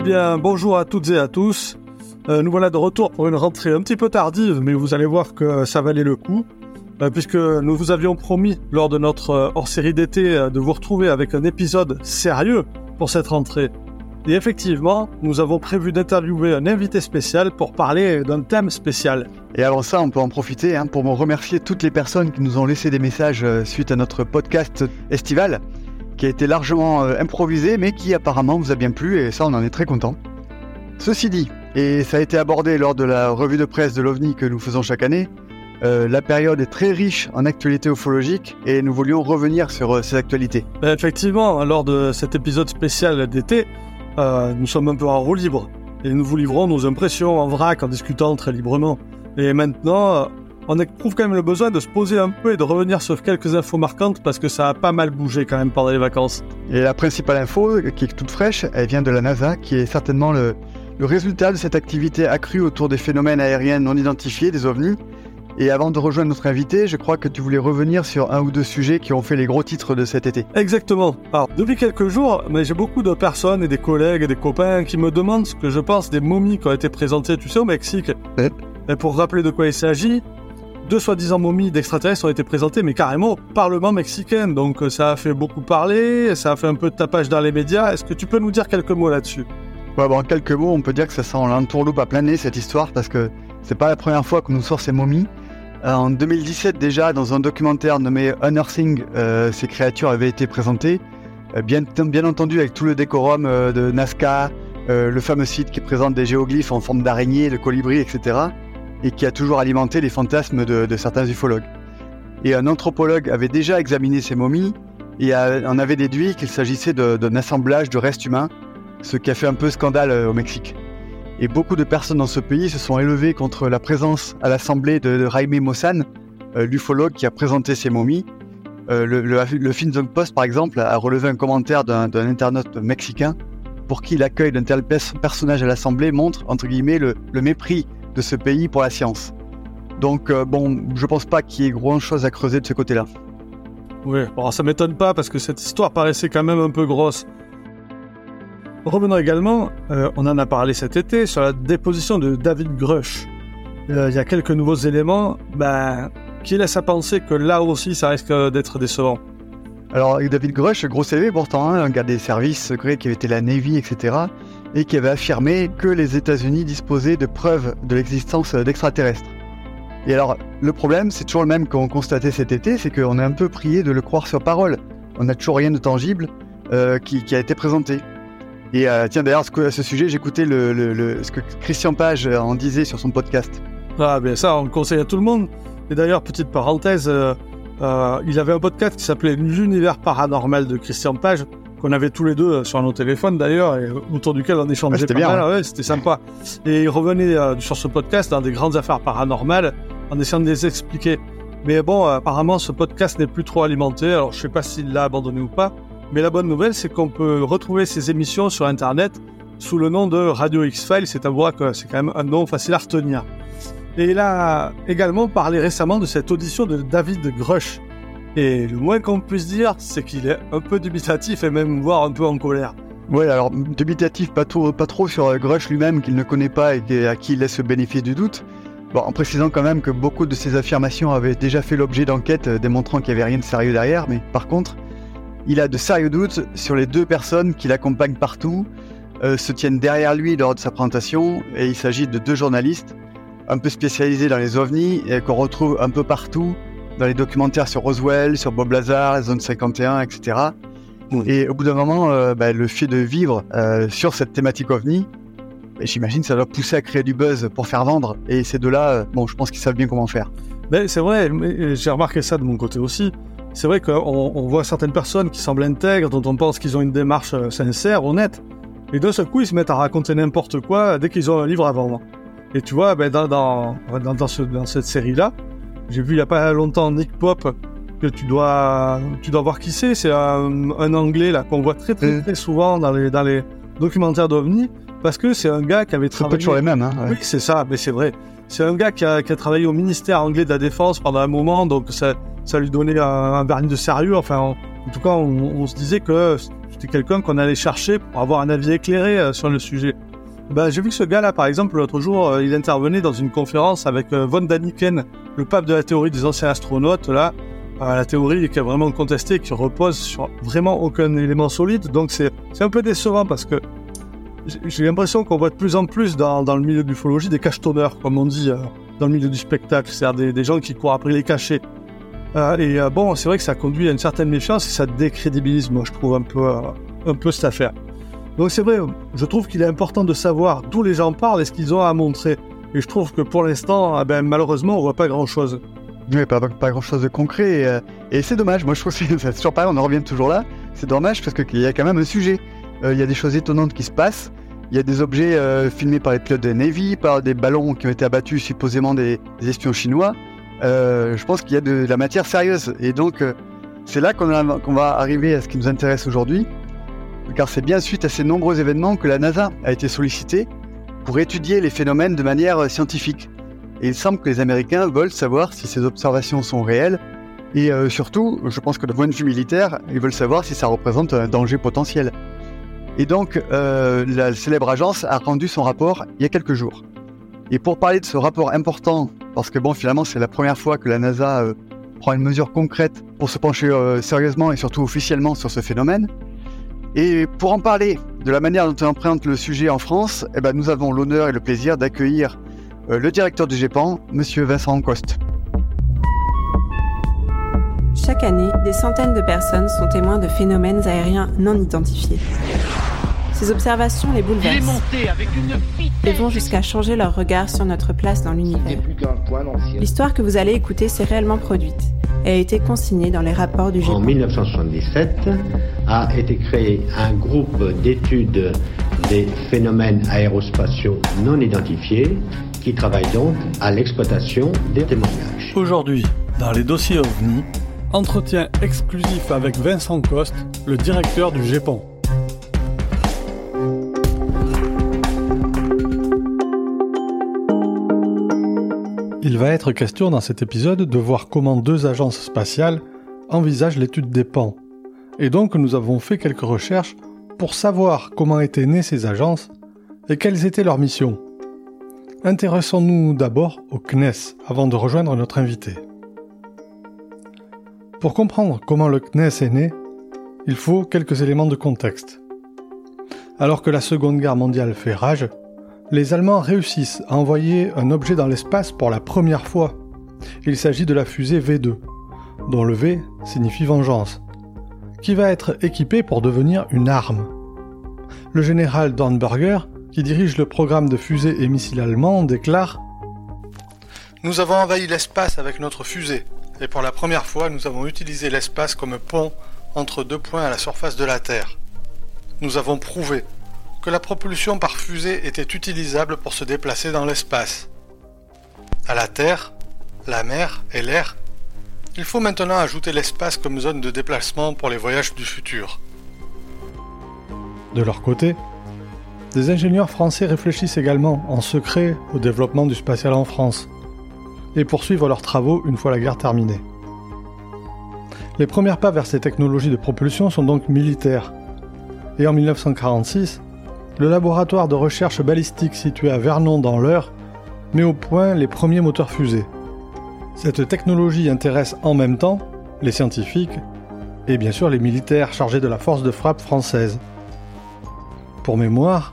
Eh bien, bonjour à toutes et à tous. Euh, nous voilà de retour pour une rentrée un petit peu tardive, mais vous allez voir que ça valait le coup, euh, puisque nous vous avions promis lors de notre euh, hors-série d'été euh, de vous retrouver avec un épisode sérieux pour cette rentrée. Et effectivement, nous avons prévu d'interviewer un invité spécial pour parler d'un thème spécial. Et avant ça, on peut en profiter hein, pour me remercier toutes les personnes qui nous ont laissé des messages euh, suite à notre podcast estival, qui a été largement euh, improvisé, mais qui apparemment vous a bien plu, et ça, on en est très content. Ceci dit, et ça a été abordé lors de la revue de presse de l'OVNI que nous faisons chaque année, euh, la période est très riche en actualités ufologiques, et nous voulions revenir sur euh, ces actualités. Ben, effectivement, lors de cet épisode spécial d'été, nous sommes un peu en roue libre, et nous vous livrons nos impressions en vrac en discutant très librement. Et maintenant, on éprouve quand même le besoin de se poser un peu et de revenir sur quelques infos marquantes parce que ça a pas mal bougé quand même pendant les vacances. Et la principale info, qui est toute fraîche, elle vient de la NASA, qui est certainement le, le résultat de cette activité accrue autour des phénomènes aériens non identifiés, des ovnis. Et avant de rejoindre notre invité, je crois que tu voulais revenir sur un ou deux sujets qui ont fait les gros titres de cet été. Exactement. Alors, depuis quelques jours, mais j'ai beaucoup de personnes et des collègues et des copains qui me demandent ce que je pense des momies qui ont été présentées, tu sais, au Mexique. Ouais. Et pour rappeler de quoi il s'agit, deux soi-disant momies d'extraterrestres ont été présentées, mais carrément au Parlement mexicain. Donc euh, ça a fait beaucoup parler, ça a fait un peu de tapage dans les médias. Est-ce que tu peux nous dire quelques mots là-dessus? Ouais, bon, en quelques mots, on peut dire que ça sent l'entourloupe à plein nez, cette histoire, parce que c'est pas la première fois qu'on nous sort ces momies. Euh, en 2017 déjà, dans un documentaire nommé Unearthing, euh, ces créatures avaient été présentées, bien, bien entendu avec tout le décorum de Nazca, le fameux site qui présente des géoglyphes en forme d'araignée, de colibri, etc., et qui a toujours alimenté les fantasmes de, certains ufologues. Et un anthropologue avait déjà examiné ces momies et en avait déduit qu'il s'agissait d'un assemblage de restes humains, ce qui a fait un peu scandale euh, au Mexique. Et beaucoup de personnes dans ce pays se sont élevées contre la présence à l'Assemblée de, Jaime Mossan, euh, l'ufologue qui a présenté ces momies. Euh, le, le, le Finzon Post, par exemple, a relevé un commentaire d'un internaute mexicain pour qui l'accueil d'un tel pers- personnage à l'Assemblée montre, entre guillemets, le, le mépris de ce pays pour la science. Donc, euh, bon, je pense pas qu'il y ait grand chose à creuser de ce côté-là. Oui, bon, ça m'étonne pas parce que cette histoire paraissait quand même un peu grosse. Revenons également, euh, on en a parlé cet été, sur la déposition de David Grush. Euh, Il y a quelques nouveaux éléments ben, qui laissent à penser que là aussi ça risque d'être décevant. Alors, David Grush, gros CV pourtant, hein, un gars des services secrets qui avait été la Navy, etc., et qui avait affirmé que les États-Unis disposaient de preuves de l'existence d'extraterrestres. Et alors, le problème, c'est toujours le même qu'on constatait cet été, c'est qu'on est un peu prié de le croire sur parole. On n'a toujours rien de tangible euh, qui, a été présenté. Et euh, tiens, d'ailleurs, à ce sujet, j'écoutais le, ce que Christian Page en disait sur son podcast. Ah ben ça, on le conseille à tout le monde. Et d'ailleurs, petite parenthèse, euh, euh, il avait un podcast qui s'appelait L'univers paranormal de Christian Page, qu'on avait tous les deux sur nos téléphones d'ailleurs, et autour duquel on échangeait c'était pas bien, mal. Ouais, c'était sympa. Et il revenait euh, sur ce podcast dans des grandes affaires paranormales, en essayant de les expliquer. Mais bon, apparemment, ce podcast n'est plus trop alimenté, alors je sais pas s'il l'a abandonné ou pas. Mais la bonne nouvelle, c'est qu'on peut retrouver ces émissions sur Internet sous le nom de Radio X-Files, c'est à voir que c'est quand même un nom facile à retenir. Et il a également parlé récemment de cette audition de David Grush. Et le moins qu'on puisse dire, c'est qu'il est un peu dubitatif et même voire un peu en colère. Ouais, alors dubitatif, pas trop, pas trop sur euh, Grush lui-même qu'il ne connaît pas et à qui il laisse le bénéfice du doute. Bon, en précisant quand même que beaucoup de ses affirmations avaient déjà fait l'objet d'enquêtes euh, démontrant qu'il n'y avait rien de sérieux derrière, mais par contre, il a de sérieux doutes sur les deux personnes qui l'accompagnent partout, euh, se tiennent derrière lui lors de sa présentation, et il s'agit de deux journalistes un peu spécialisés dans les ovnis et qu'on retrouve un peu partout dans les documentaires sur Roswell, sur Bob Lazar, Zone 51, etc. Et au bout d'un moment, euh, bah, le fait de vivre euh, sur cette thématique ovni, bah, j'imagine ça doit pousser à créer du buzz pour faire vendre. Et ces deux-là, euh, bon, je pense qu'ils savent bien comment faire. Mais c'est vrai, j'ai remarqué ça de mon côté aussi. C'est vrai qu'on on voit certaines personnes qui semblent intègres, dont on pense qu'ils ont une démarche sincère, honnête, et d'un seul coup ils se mettent à raconter n'importe quoi dès qu'ils ont un livre à vendre. Et tu vois, ben, dans, dans, dans, dans ce- dans cette série-là, j'ai vu il y a pas longtemps Nick Pop, que tu dois, tu dois voir qui c'est, c'est un, un anglais là qu'on voit très très très souvent dans les, dans les documentaires d'OVNI, parce que c'est un gars qui avait C'est travaillé... toujours les mêmes. Hein, ouais. Oui, c'est ça, mais c'est vrai. C'est un gars qui a, qui a travaillé au ministère anglais de la Défense pendant un moment, donc ça, ça lui donnait un, vernis de sérieux. Enfin, en, tout cas, on, se disait que c'était quelqu'un qu'on allait chercher pour avoir un avis éclairé sur le sujet. Ben, j'ai vu que ce gars-là, par exemple, l'autre jour, il intervenait dans une conférence avec von Daniken, le pape de la théorie des anciens astronautes, là, la théorie qui est vraiment contestée, qui repose sur vraiment aucun élément solide. Donc c'est un peu décevant parce que j'ai l'impression qu'on voit de plus en plus dans, dans le milieu de l'ufologie des cachetonneurs, comme on dit euh, dans le milieu du spectacle, c'est-à-dire des, gens qui courent après les cachets. Euh, et euh, bon, c'est vrai que ça conduit à une certaine méfiance et ça décrédibilise, moi, je trouve, un peu, un peu cette affaire. Donc c'est vrai, je trouve qu'il est important de savoir d'où les gens parlent et ce qu'ils ont à montrer. Et je trouve que pour l'instant, ah ben, malheureusement, on voit pas grand-chose. Oui, pas, pas grand chose de concret. Et, c'est dommage, moi je trouve que c'est toujours pareil, on en revient toujours là. C'est dommage parce qu'il y a quand même un sujet. Il y a des choses étonnantes qui se passent. Il y a des objets euh, filmés par les pilotes de Navy, par des ballons qui ont été abattus supposément des, espions chinois. Euh, je pense qu'il y a de, la matière sérieuse. Et donc, euh, c'est là qu'on va arriver à ce qui nous intéresse aujourd'hui. Car c'est bien suite à ces nombreux événements que la NASA a été sollicitée pour étudier les phénomènes de manière scientifique. Et il semble que les Américains veulent savoir si ces observations sont réelles. Et surtout, je pense que de point de vue militaire, ils veulent savoir si ça représente un danger potentiel. Et donc, euh, la célèbre agence a rendu son rapport il y a quelques jours. Et pour parler de ce rapport important, parce que bon, finalement, c'est la première fois que la NASA euh, prend une mesure concrète pour se pencher euh, sérieusement et surtout officiellement sur ce phénomène. Et pour en parler de la manière dont on emprunte le sujet en France, eh ben, nous avons l'honneur et le plaisir d'accueillir le directeur du GEPAN, Monsieur Vincent Coste. Chaque année, des centaines de personnes sont témoins de phénomènes aériens non identifiés. Ces observations les bouleversent et vont jusqu'à changer leur regard sur notre place dans l'univers. L'histoire que vous allez écouter s'est réellement produite et a été consignée dans les rapports du GEPAN. En 1977 a été créé un groupe d'études des phénomènes aérospatiaux non identifiés qui travaille donc à l'exploitation des témoignages. Aujourd'hui, dans les dossiers OVNI, entretien exclusif avec Vincent Coste, le directeur du GEPAN. Va être question dans cet épisode de voir comment deux agences spatiales envisagent l'étude des pans. Et donc nous avons fait quelques recherches pour savoir comment étaient nées ces agences et quelles étaient leurs missions. Intéressons-nous d'abord au CNES avant de rejoindre notre invité. Pour comprendre comment le CNES est né, il faut quelques éléments de contexte. Alors que la Seconde Guerre mondiale fait rage, les Allemands réussissent à envoyer un objet dans l'espace pour la première fois. Il s'agit de la fusée V2, dont le V signifie vengeance, qui va être équipée pour devenir une arme. Le général Dornberger, qui dirige le programme de fusées et missiles allemands, déclare Nous avons envahi l'espace avec notre fusée, et pour la première fois nous avons utilisé l'espace comme pont entre deux points à la surface de la Terre. Nous avons prouvé que la propulsion par fusée était utilisable pour se déplacer dans l'espace. À la Terre, la mer et l'air, il faut maintenant ajouter l'espace comme zone de déplacement pour les voyages du futur. De leur côté, des ingénieurs français réfléchissent également en secret au développement du spatial en France et poursuivent leurs travaux une fois la guerre terminée. Les premiers pas vers ces technologies de propulsion sont donc militaires. Et en 1946, le laboratoire de recherche balistique situé à Vernon dans l'Eure met au point les premiers moteurs fusées. Cette technologie intéresse en même temps les scientifiques et bien sûr les militaires chargés de la force de frappe française. Pour mémoire,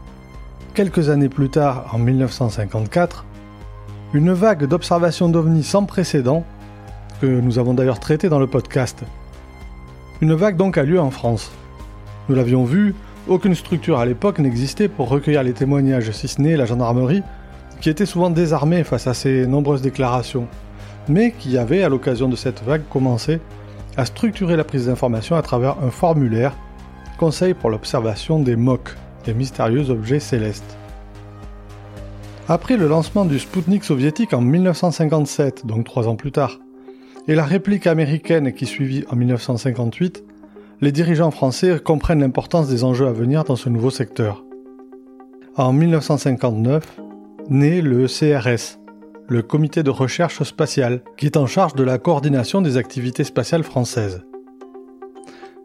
quelques années plus tard, en 1954, une vague d'observations d'ovnis sans précédent, que nous avons d'ailleurs traité dans le podcast. Une vague donc a lieu en France. Nous l'avions vu aucune structure à l'époque n'existait pour recueillir les témoignages, si ce n'est la gendarmerie, qui était souvent désarmée face à ces nombreuses déclarations, mais qui avait, à l'occasion de cette vague, commencé à structurer la prise d'informations à travers un formulaire, conseil pour l'observation des MOC, les mystérieux objets célestes. Après le lancement du Sputnik soviétique en 1957, donc trois ans plus tard, et la réplique américaine qui suivit en 1958, les dirigeants français comprennent l'importance des enjeux à venir dans ce nouveau secteur. En 1959, naît le CRS, le comité de recherche spatiale, qui est en charge de la coordination des activités spatiales françaises.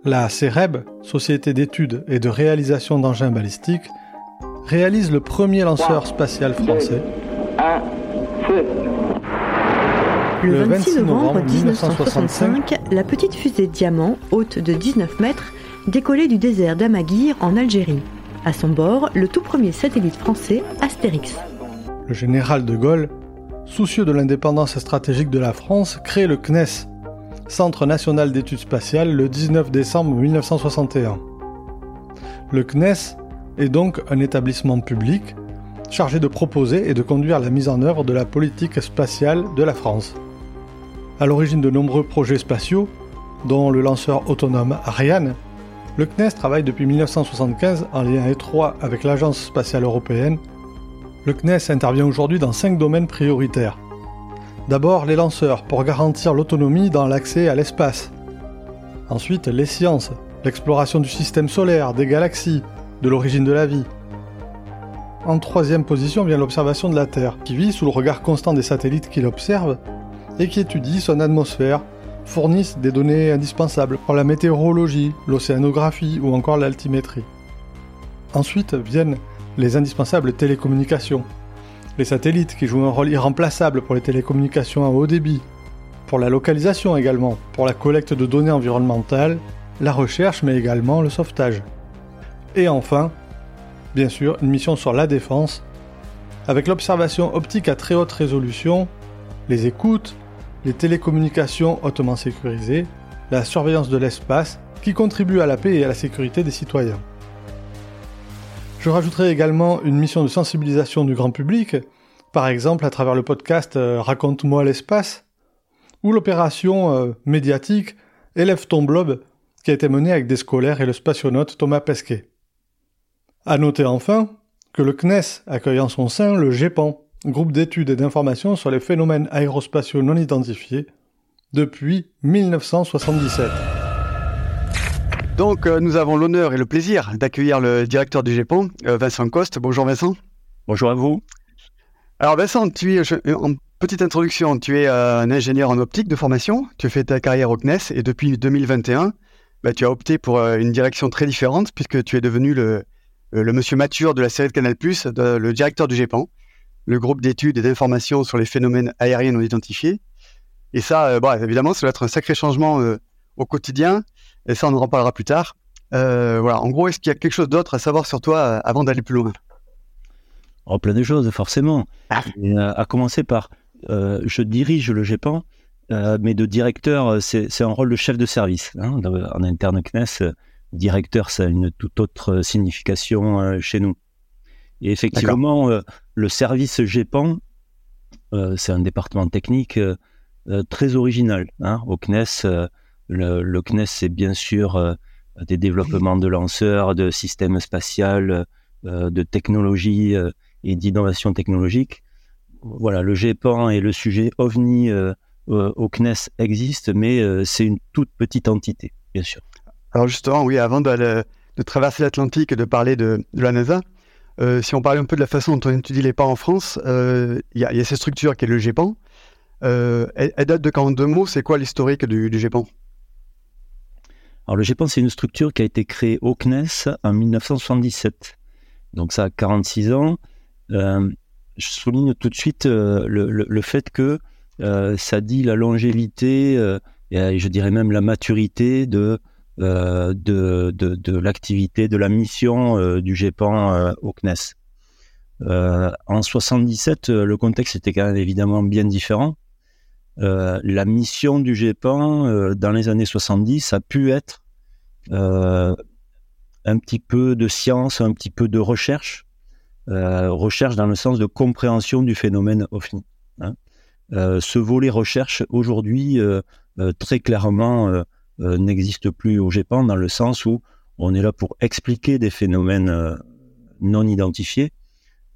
La CEREB, Société d'études et de réalisation d'engins balistiques, réalise le premier lanceur spatial français. Le 26 novembre 1965, la petite fusée Diamant, haute de 19 mètres, décollait du désert d'Amaguir en Algérie. À son bord, le tout premier satellite français, Astérix. Le général de Gaulle, soucieux de l'indépendance stratégique de la France, crée le CNES, Centre national d'études spatiales, le 19 décembre 1961. Le CNES est donc un établissement public chargé de proposer et de conduire la mise en œuvre de la politique spatiale de la France. À l'origine de nombreux projets spatiaux, dont le lanceur autonome Ariane, le CNES travaille depuis 1975 en lien étroit avec l'Agence spatiale européenne. Le CNES intervient aujourd'hui dans cinq domaines prioritaires. D'abord, les lanceurs pour garantir l'autonomie dans l'accès à l'espace. Ensuite, les sciences, l'exploration du système solaire, des galaxies, de l'origine de la vie. En troisième position vient l'observation de la Terre, qui vit sous le regard constant des satellites qui l'observent et qui étudie son atmosphère, fournissent des données indispensables pour la météorologie, l'océanographie ou encore l'altimétrie. Ensuite viennent les indispensables télécommunications. Les satellites qui jouent un rôle irremplaçable pour les télécommunications à haut débit, pour la localisation également, pour la collecte de données environnementales, la recherche mais également le sauvetage. Et enfin, bien sûr, une mission sur la défense, avec l'observation optique à très haute résolution, les écoutes, les télécommunications hautement sécurisées, la surveillance de l'espace, qui contribuent à la paix et à la sécurité des citoyens. Je rajouterai également une mission de sensibilisation du grand public, par exemple à travers le podcast euh, Raconte-moi l'espace, ou l'opération euh, médiatique Élève ton blob, qui a été menée avec des scolaires et le spationaute Thomas Pesquet. À noter enfin que le CNES accueille en son sein le GEPAN, groupe d'études et d'informations sur les phénomènes aérospatiaux non identifiés, depuis 1977. Donc euh, nous avons l'honneur et le plaisir d'accueillir le directeur du GEPAN, euh, Vincent Coste. Bonjour Vincent. Bonjour à vous. Alors Vincent, tu es, en petite introduction, tu es euh, un ingénieur en optique de formation, tu as fait ta carrière au CNES et depuis 2021, bah, tu as opté pour une direction très différente puisque tu es devenu le, le monsieur mature de la série de Canal+, le directeur du GEPAN le groupe d'études et d'informations sur les phénomènes aériens non identifiés. Et ça, euh, évidemment, ça va être un sacré changement euh, au quotidien. Et ça, on en reparlera plus tard. Euh, voilà. En gros, est-ce qu'il y a quelque chose d'autre à savoir sur toi avant d'aller plus loin? Oh, Plein de choses, forcément. Ah. à commencer par, je dirige le GEPAN, mais de directeur, c'est un rôle de chef de service. Hein, en interne CNES, directeur, ça a une toute autre signification chez nous. Et effectivement, euh, le service GEPAN, euh, c'est un département technique euh, très original. Hein. Au CNES, le, CNES, c'est bien sûr des développements de lanceurs, de systèmes spatials, de technologies et d'innovation technologique. Voilà, le GEPAN et le sujet OVNI au CNES existent, mais c'est une toute petite entité, bien sûr. Alors justement, oui, avant de, traverser l'Atlantique et de parler de, de la NASA, euh, si on parle un peu de la façon dont on étudie les pas en France, euh, il y, a cette structure qui est le GEPAN. Euh, elle, date de quand? Deux mots C'est quoi l'historique du, du, GEPAN Alors le GEPAN, c'est une structure qui a été créée au CNES en 1977. Donc ça a 46 ans. je souligne tout de suite le, fait que ça dit la longévité et je dirais même la maturité de euh, de, de, de l'activité, de la mission euh, du GEPAN euh, au CNES. en 77, le contexte était quand même évidemment bien différent. la mission du GEPAN dans les années 70 a pu être un petit peu de science, un petit peu de recherche, recherche dans le sens de compréhension du phénomène OVNI. Hein. ce volet recherche aujourd'hui très clairement euh, n'existe plus au GEPAN dans le sens où on est là pour expliquer des phénomènes euh, non identifiés,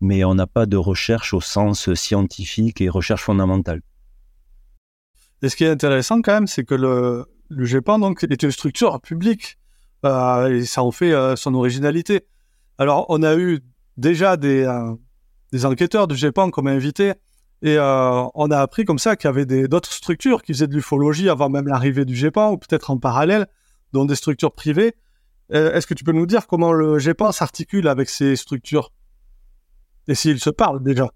mais on n'a pas de recherche au sens scientifique et recherche fondamentale. Et ce qui est intéressant quand même, c'est que le, le GEPAN donc, est une structure publique euh, et ça en fait son originalité. Alors, on a eu déjà des, des enquêteurs du GEPAN comme invités Et on a appris comme ça qu'il y avait d'autres structures qui faisaient de l'ufologie avant même l'arrivée du GEPAN, ou peut-être en parallèle, dont des structures privées. Est-ce que tu peux nous dire comment le GEPAN s'articule avec ces structures? Et s'ils se parlent déjà?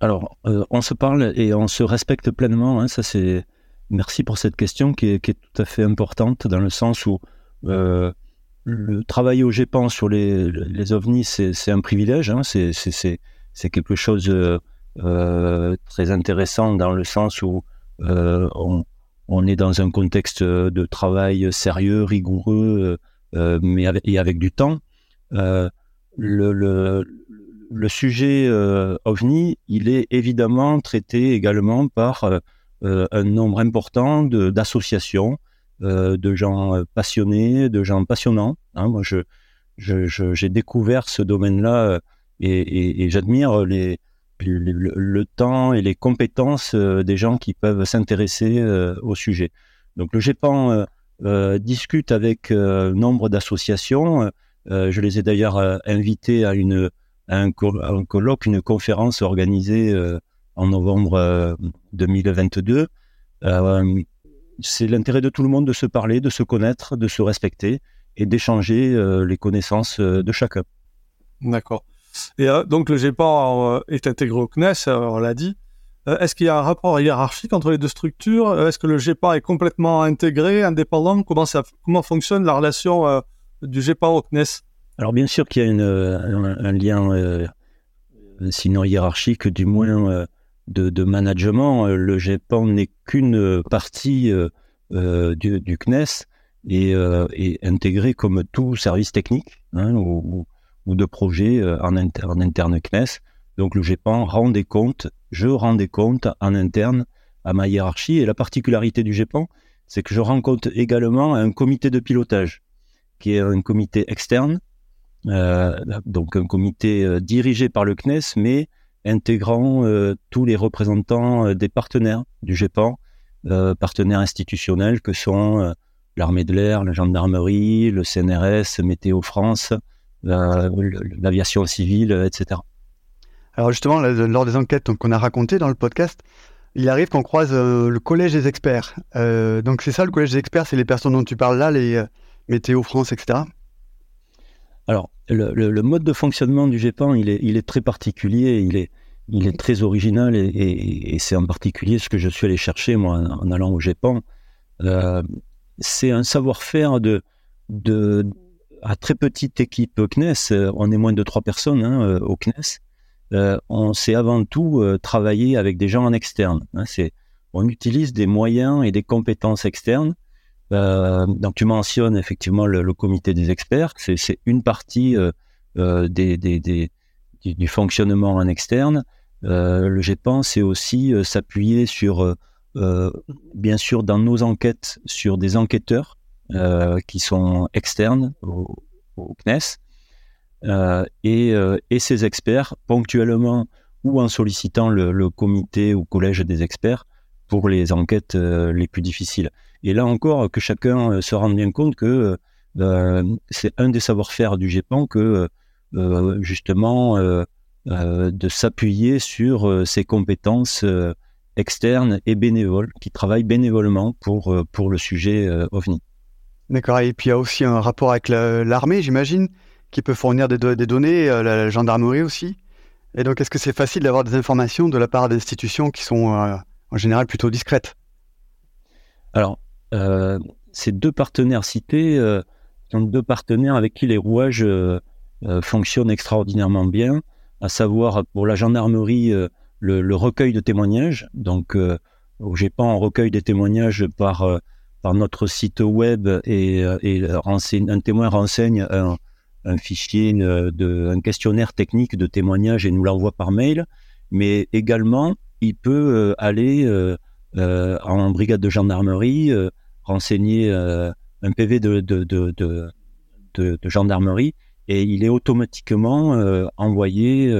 Alors, euh, on se parle et on se respecte pleinement. Hein, ça, c'est merci pour cette question qui est, tout à fait importante dans le sens où euh, le travail au GEPAN sur les, ovnis, c'est un privilège. Hein, c'est quelque chose euh, très intéressant dans le sens où on, on, est dans un contexte de travail sérieux, rigoureux, mais avec, et avec du temps. le, sujet euh, OVNI, il est évidemment traité également par euh, euh, un nombre important d'associations, de, gens passionnés, de gens passionnants. Hein. Moi, je, j'ai découvert ce domaine-là et, j'admire les, le, temps et les compétences des gens qui peuvent s'intéresser au sujet. Donc le GEPAN discute avec nombre d'associations. je les ai d'ailleurs invités à une un, colloque, une conférence organisée euh, en novembre 2022. Euh, euh, c'est l'intérêt de tout le monde de se parler, de se connaître, de se respecter et d'échanger les connaissances de chacun. D'accord. Et donc le GEPAN est intégré au CNES, on l'a dit. Est-ce qu'il y a un rapport hiérarchique entre les deux structures? Est-ce que le GEPAN est complètement intégré, indépendant? Comment, ça, comment fonctionne la relation du GEPAN au CNES alors bien sûr qu'il y a un, lien, euh, sinon hiérarchique, du moins euh, de, management. Le GEPAN n'est qu'une partie euh, du, CNES et intégré comme tout service technique hein, de projet en, en, interne CNES. Donc le GEPAN rend des comptes, je rends des comptes en interne à ma hiérarchie. Et la particularité du GEPAN, c'est que je rends compte également à un comité de pilotage, qui est un comité externe euh, donc un comité euh, dirigé par le CNES, mais intégrant euh, tous les représentants des partenaires du GEPAN, partenaires institutionnels que sont l'armée de l'air, la gendarmerie, le CNRS, Météo France, l'aviation civile, etc. Alors justement, lors des enquêtes qu'on a racontées dans le podcast, il arrive qu'on croise le collège des experts. donc c'est ça le collège des experts, c'est les personnes dont tu parles là, les Météo France, etc. Alors, le, mode de fonctionnement du GEPAN, il est, il est très particulier, il est, il est très original et, c'est en particulier ce que je suis allé chercher, moi, en, allant au GEPAN. Euh, c'est un savoir-faire de, de, à très petite équipe CNES, on est moins de trois personnes hein, euh, au CNES. Euh, on sait avant tout travailler avec des gens en externe. Hein, on utilise des moyens et des compétences externes euh, donc tu mentionnes effectivement le, comité des experts, c'est une partie euh, euh des, des, des, du, fonctionnement en externe. Euh, le GEPAN, c'est aussi euh, s'appuyer sur, bien sûr, dans nos enquêtes, sur des enquêteurs qui sont externes au, CNES. Et, et, ces experts, ponctuellement ou en sollicitant le, comité ou collège des experts pour les enquêtes les plus difficiles. Et là encore, que chacun euh, se rende bien compte que euh, c'est un des savoir-faire du GEPAN que euh, justement de s'appuyer sur ses compétences externes et bénévoles, qui travaillent bénévolement pour, pour le sujet OVNI. D'accord, et puis il y a aussi un rapport avec l'armée, j'imagine, qui peut fournir des, données, la gendarmerie aussi. Et donc, est-ce que c'est facile d'avoir des informations de la part d'institutions qui sont en général plutôt discrètes? Alors, euh, ces deux partenaires cités euh, sont deux partenaires avec qui les rouages euh, fonctionnent extraordinairement bien, à savoir pour la gendarmerie le, recueil de témoignages. Donc, au GEPAN, on recueille des témoignages par, par notre site web et, et un témoin renseigne un, un fichier, de, un questionnaire technique de témoignage et nous l'envoie par mail. Mais également, il peut aller euh, en brigade de gendarmerie, euh, renseigner euh, un PV de, de, de, de, gendarmerie et il est automatiquement envoyé,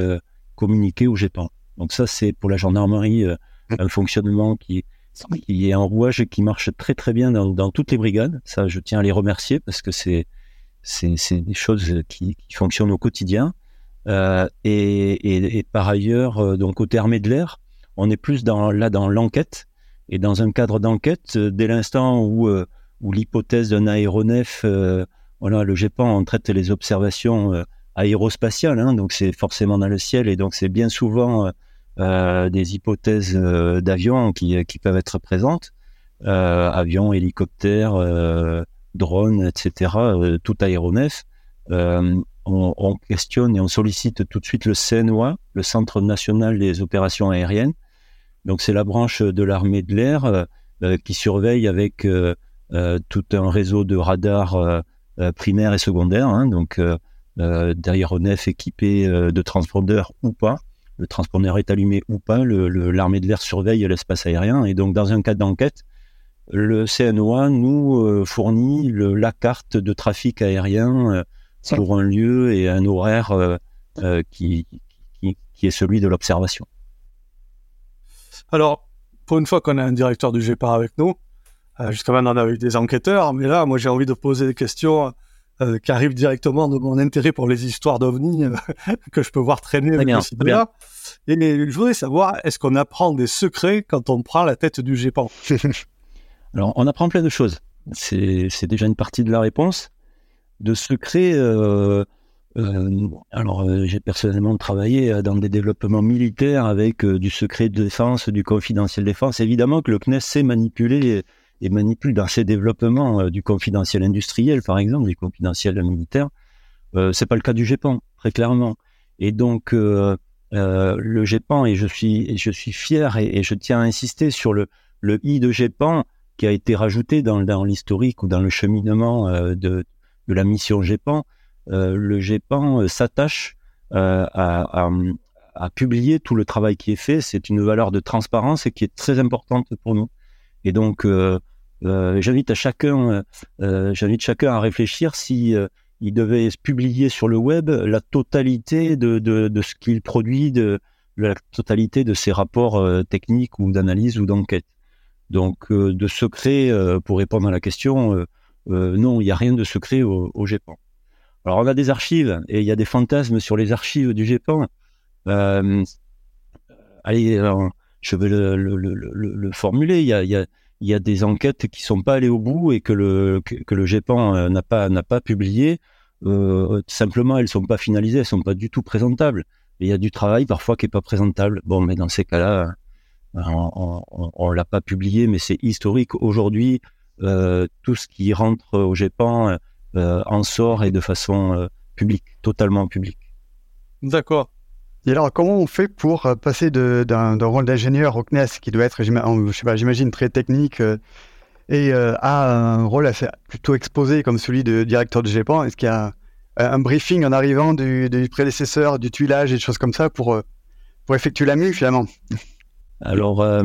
communiqué au GEPAN. Donc ça, c'est pour la gendarmerie un fonctionnement qui, qui est un rouage qui marche très très bien dans, toutes les brigades. Ça, je tiens à les remercier parce que c'est c'est des choses qui, fonctionnent au quotidien. et, par ailleurs, donc au terme de l'air, on est plus dans, là dans l'enquête. Et dans un cadre d'enquête, dès l'instant où, où l'hypothèse d'un aéronef, voilà, le GEPAN on traite les observations aérospatiales, hein, donc c'est forcément dans le ciel, et donc c'est bien souvent des hypothèses d'avions qui, qui, peuvent être présentes. Euh, avions, hélicoptères, euh, drones, etc., euh, tout aéronef. On, on, questionne et on sollicite tout de suite le CNOA, le Centre national des opérations aériennes. Donc c'est la branche de l'armée de l'air qui surveille avec tout un réseau de radars primaires et secondaires, hein, donc d'aéronefs équipés de transpondeurs ou pas. Le transpondeur est allumé ou pas, l'armée de l'air surveille l'espace aérien. Et donc dans un cas d'enquête, le CNOA nous euh, fournit la carte de trafic aérien euh, pour un lieu et un horaire euh, qui, qui, est celui de l'observation. Alors, pour une fois qu'on a un directeur du GEPAR avec nous, jusqu'à maintenant on a eu des enquêteurs, mais là, moi j'ai envie de poser des questions qui arrivent directement de mon intérêt pour les histoires d'OVNI que je peux voir traîner avec bien, là Et je voudrais savoir, est-ce qu'on apprend des secrets quand on prend la tête du GEPAR Alors, on apprend plein de choses. C'est déjà une partie de la réponse. De secrets, euh, euh, alors euh, j'ai personnellement travaillé dans des développements militaires avec du secret de défense, du confidentiel défense. Évidemment que le CNES sait manipuler et manipule dans ses développements du confidentiel industriel, par exemple, du confidentiel militaire. c'est pas le cas du GEPAN, très clairement. Et donc le GEPAN, et je suis, je suis fier et, je tiens à insister sur le, le I de GEPAN, qui a été rajouté dans, dans l'historique ou dans le cheminement euh, de, de, la mission GEPAN, euh, le GEPAN euh, s'attache à, à, à, publier tout le travail qui est fait. C'est une valeur de transparence et qui est très importante pour nous. Et donc, j'invite à chacun, j'invite chacun à réfléchir si il devait publier sur le web la totalité de, de, ce qu'il produit, de, la totalité de ses rapports techniques ou d'analyse ou d'enquête. Donc, euh, de secret, euh, pour répondre à la question, euh, non, il n'y a rien de secret au, au, GEPAN. Alors, on a des archives et il y a des fantasmes sur les archives du GEPAN. allez, je vais le, le, le, le formuler. Il y, a, il, y a, il y, a, des enquêtes qui sont pas allées au bout et que le, que, le GEPAN n'a pas, n'a pas publié. Euh, simplement, elles sont pas finalisées, elles sont pas du tout présentables. Il y a du travail parfois qui est pas présentable. Bon, mais dans ces cas-là, on, ne l'a pas publié, mais c'est historique. Aujourd'hui, euh, tout ce qui rentre au GEPAN euh, en sort et de façon euh, publique, totalement publique. D'accord. Et alors, comment on fait pour passer d'un rôle d'ingénieur au CNES, qui doit être, j'imagine, très technique, et à un rôle assez, plutôt exposé comme celui de directeur de GEPAN Est-ce qu'il y a un briefing en arrivant du, prédécesseur, du tuilage et des choses comme ça pour, pour effectuer la mue finalement? Alors, euh,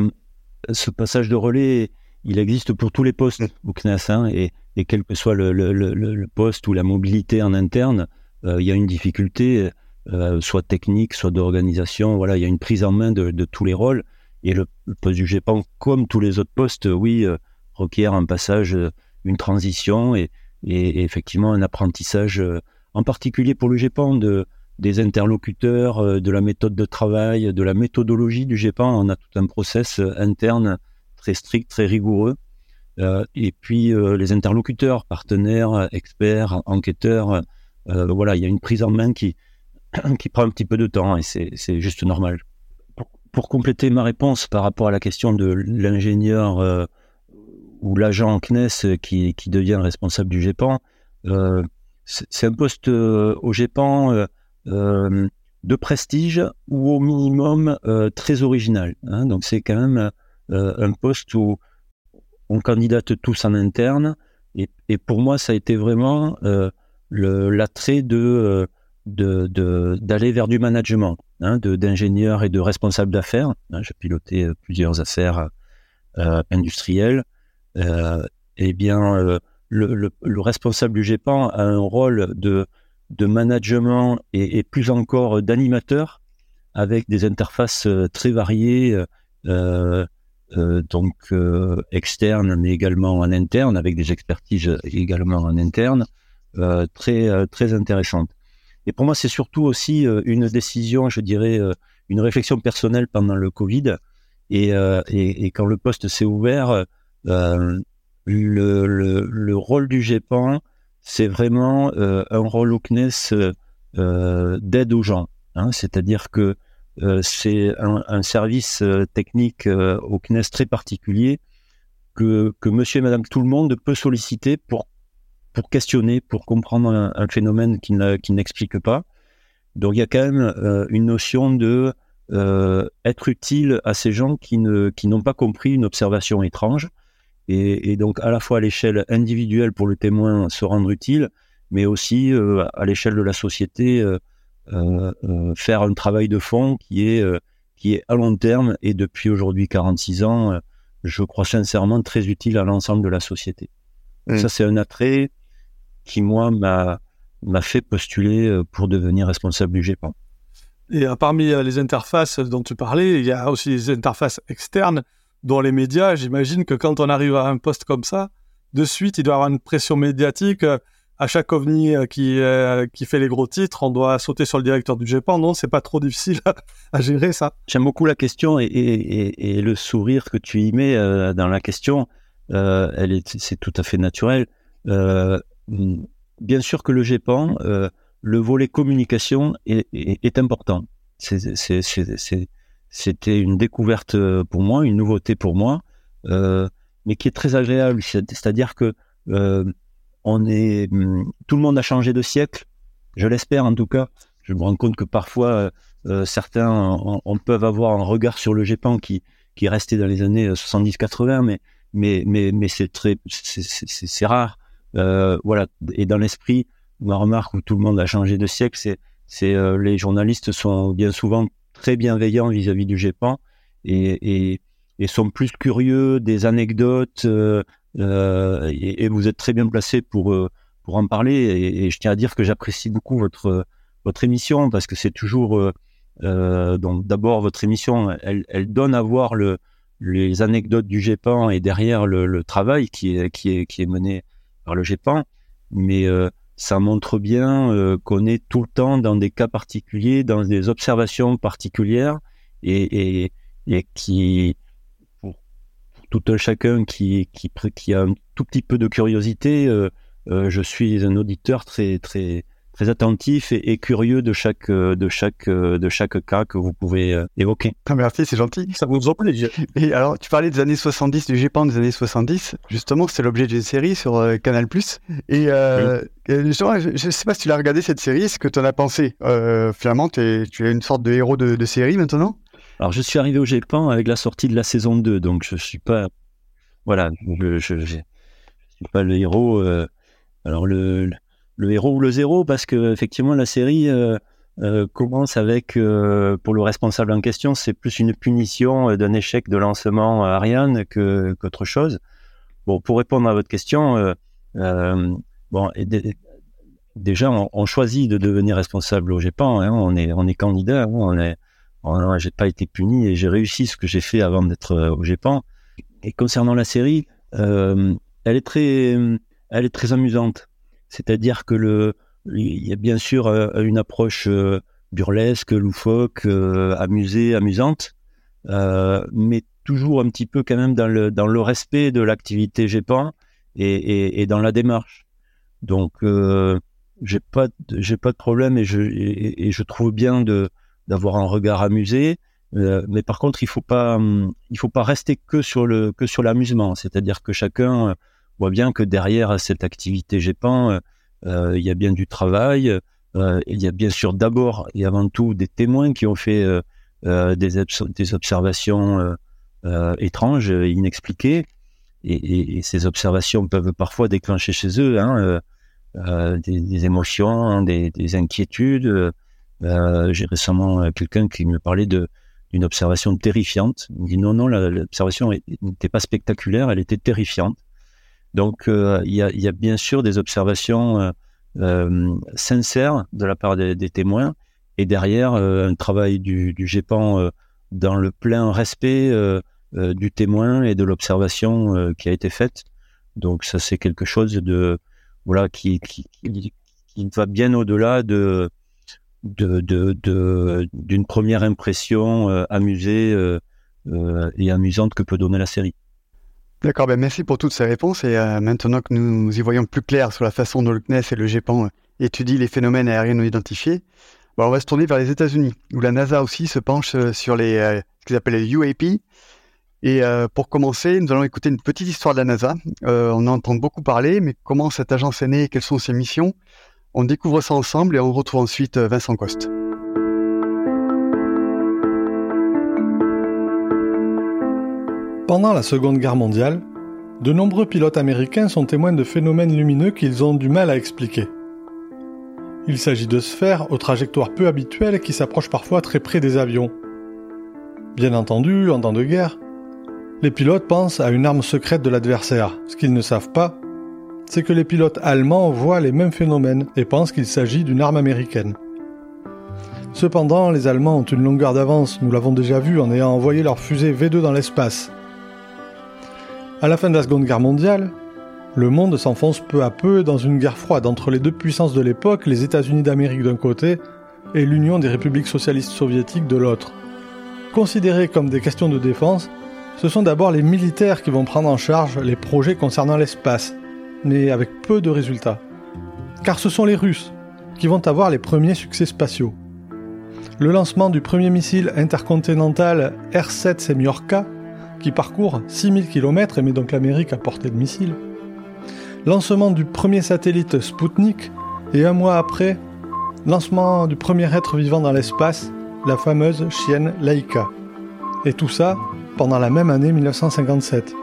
ce passage de relais, il existe pour tous les postes mm. au CNAS, hein, et, quel que soit le, poste ou la mobilité en interne, euh, il y a une difficulté, euh, soit technique, soit d'organisation. Voilà, il y a une prise en main de, tous les rôles. Et le, poste du GEPAN, comme tous les autres postes, oui, requiert un passage, une transition et, effectivement un apprentissage, en particulier pour le GEPAN, de, des interlocuteurs, euh, de la méthode de travail, de la méthodologie du GEPAN. On a tout un process euh, interne très strict, très rigoureux. Euh, et puis les interlocuteurs, partenaires, experts, enquêteurs, voilà, il y a une prise en main qui, qui prend un petit peu de temps et c'est juste normal. Pour, compléter ma réponse par rapport à la question de l'ingénieur ou l'agent CNES qui, qui devient responsable du GEPAN, c'est un poste au GEPAN euh, de prestige ou au minimum euh, très original. Hein. Donc c'est quand même euh, un poste où on candidate tous en interne. Et, et pour moi, ça a été vraiment l'attrait de d'aller vers du management, hein, d'ingénieur et de responsable d'affaires. Hein, J'ai piloté plusieurs affaires industrielles. eh bien, le, le, le, responsable du GEPAN a un rôle de de management et, plus encore d'animateur avec des interfaces euh, très variées, euh, euh, donc externes mais également en interne, avec des expertises également en interne, très très intéressantes. Et pour moi, c'est surtout aussi une décision, je dirais, une réflexion personnelle pendant le Covid. Et, et quand le poste s'est ouvert, le, le, le, rôle du GEPAN, c'est vraiment un rôle au CNES d'aide aux gens. Hein, C'est-à-dire que c'est un, un, service technique au CNES très particulier que, que monsieur et madame tout le monde peut solliciter pour, pour questionner, pour comprendre un, phénomène qui n'explique pas. Donc il y a quand même euh, une notion de euh, être utile à ces gens qui ne qui n'ont pas compris une observation étrange et, et donc à la fois à l'échelle individuelle pour le témoin se rendre utile, mais aussi euh, à l'échelle de la société faire un travail de fond qui est qui est à long terme et depuis aujourd'hui 46 ans je crois sincèrement, très utile à l'ensemble de la société. Mm. Ça, c'est un attrait qui, moi, m'a, m'a fait postuler euh, pour devenir responsable du GEPAN. Et euh, parmi euh, les interfaces dont tu parlais, il y a aussi les interfaces externes, dont les médias. J'imagine que quand on arrive à un poste comme ça, de suite, il doit y avoir une pression médiatique à chaque ovni qui, euh, qui fait les gros titres, on doit sauter sur le directeur du GEPAN. Non, c'est pas trop difficile à, gérer ça. J'aime beaucoup la question et, et, et, le sourire que tu y mets euh, dans la question. elle est, c'est tout à fait naturel. Bien sûr que le GEPAN, le volet communication est, est important. c'était une découverte pour moi, une nouveauté pour moi, mais qui est très agréable. C'est-à-dire que on est, hum, tout le monde a changé de siècle. Je l'espère en tout cas. Je me rends compte que parfois euh, euh, certains on, peuvent avoir un regard sur le GEPAN qui qui restait dans les années 70-80, euh, mais mais mais mais c'est très rare. voilà. Et dans l'esprit, ma remarque où tout le monde a changé de siècle, c'est c'est les journalistes sont bien souvent très bienveillants vis-à-vis du GEPAN et, et, et, sont plus curieux des anecdotes, euh, et, vous êtes très bien placé pour euh, pour en parler. Et, je tiens à dire que j'apprécie beaucoup votre votre émission parce que c'est toujours euh, donc d'abord votre émission, elle, elle, donne à voir le, les anecdotes du GEPAN et derrière le, le, travail qui est, qui est, qui est mené par le GEPAN. Mais ça montre bien qu'on est tout le temps dans des cas particuliers, dans des observations particulières et, et, et qui, tout un chacun qui, a un tout petit peu de curiosité, euh, euh, je suis un auditeur très, très, très attentif et, curieux de chaque, de, chaque, de chaque cas que vous pouvez euh, évoquer. Ah, merci, c'est gentil. Ça vous en plaît. Et alors, tu parlais des années 70, du GEPAN des années 70. Justement, c'est l'objet d'une série sur Canal+. Et justement, je ne sais pas si tu l'as regardé cette série, ce que tu en as pensé? finalement, tu es une sorte de héros de, de série maintenant? Alors, je suis arrivé au GEPAN avec la sortie de la saison 2, donc je suis pas, voilà, je, je, suis pas le héros. Euh, alors le, le, héros ou le zéro, parce que effectivement la série euh, euh, commence avec, pour le responsable en question, c'est plus une punition d'un échec de lancement Ariane que qu'autre chose. Bon, pour répondre à votre question, bon, déjà on, choisit de devenir responsable au GEPAN, hein, on est on est candidat, hein, on est Oh j'ai pas été puni et j'ai réussi ce que j'ai fait avant d'être euh, au GEPAN. Et concernant la série, euh, elle est très, elle est très amusante. C'est-à-dire que le, il y a bien sûr euh, une approche burlesque, loufoque, amusée, amusante, mais toujours un petit peu quand même dans le dans le respect de l'activité GEPAN et, et, dans la démarche. Donc j'ai pas pas de problème et je et je trouve bien d'avoir un regard amusé. Euh, mais par contre, il faut hum, faut pas rester que sur que sur l'amusement. C'est-à-dire que chacun euh, voit bien que derrière cette activité GEPAN, euh, il y a bien du travail. il y a bien sûr d'abord et avant tout des témoins qui ont fait des, observations étranges, inexpliquées. Et, et, ces observations peuvent parfois déclencher chez eux hein, des, émotions, des, des inquiétudes. Euh, j'ai récemment euh, quelqu'un qui me parlait d'une observation terrifiante. Il me dit non, non, l'observation n'était pas spectaculaire, elle était terrifiante. Donc euh, il, y a, y a, bien sûr des observations euh, sincères de la part des, des témoins et derrière un travail du, du GEPAN dans le plein respect du témoin et de l'observation qui a été faite. Donc ça c'est quelque chose de voilà qui, qui, qui va bien au-delà de de, d'une première impression amusée et amusante que peut donner la série. D'accord, ben merci pour toutes ces réponses. Et maintenant que nous y voyons plus clair sur la façon dont le CNES et le GEPAN étudient les phénomènes aériens non identifiés, ben, on va se tourner vers les États-Unis, où la NASA aussi se penche sur les, ce qu'ils appellent les UAP, et euh, pour commencer, nous allons écouter une petite histoire de la NASA. Euh, on en entend beaucoup parler, mais comment cette agence est née et quelles sont ses missions? On découvre ça ensemble et on retrouve ensuite euh, Vincent Coste. Pendant la Seconde Guerre mondiale, de nombreux pilotes américains sont témoins de phénomènes lumineux qu'ils ont du mal à expliquer. Il s'agit de sphères aux trajectoires peu habituelles qui s'approchent parfois très près des avions. Bien entendu, en temps de guerre, les pilotes pensent à une arme secrète de l'adversaire. Ce qu'ils ne savent pas, c'est que les pilotes allemands voient les mêmes phénomènes et pensent qu'il s'agit d'une arme américaine. Cependant, les Allemands ont une longueur d'avance, nous l'avons déjà vu en ayant envoyé leur fusée V2 dans l'espace. À la fin de la Seconde Guerre mondiale, le monde s'enfonce peu à peu dans une guerre froide entre les deux puissances de l'époque, les États-Unis d'Amérique d'un côté et l'Union des républiques socialistes soviétiques de l'autre. Considérées comme des questions de défense, ce sont d'abord les militaires qui vont prendre en charge les projets concernant l'espace, mais avec peu de résultats. Car ce sont les Russes qui vont avoir les premiers succès spatiaux. Le lancement du premier missile intercontinental R-7 Semyorka, qui parcourt 6000 km et met donc l'Amérique à portée de missile. Lancement du premier satellite Sputnik, et un mois après, lancement du premier être vivant dans l'espace, la fameuse chienne Laika. Et tout ça pendant la même année 1957.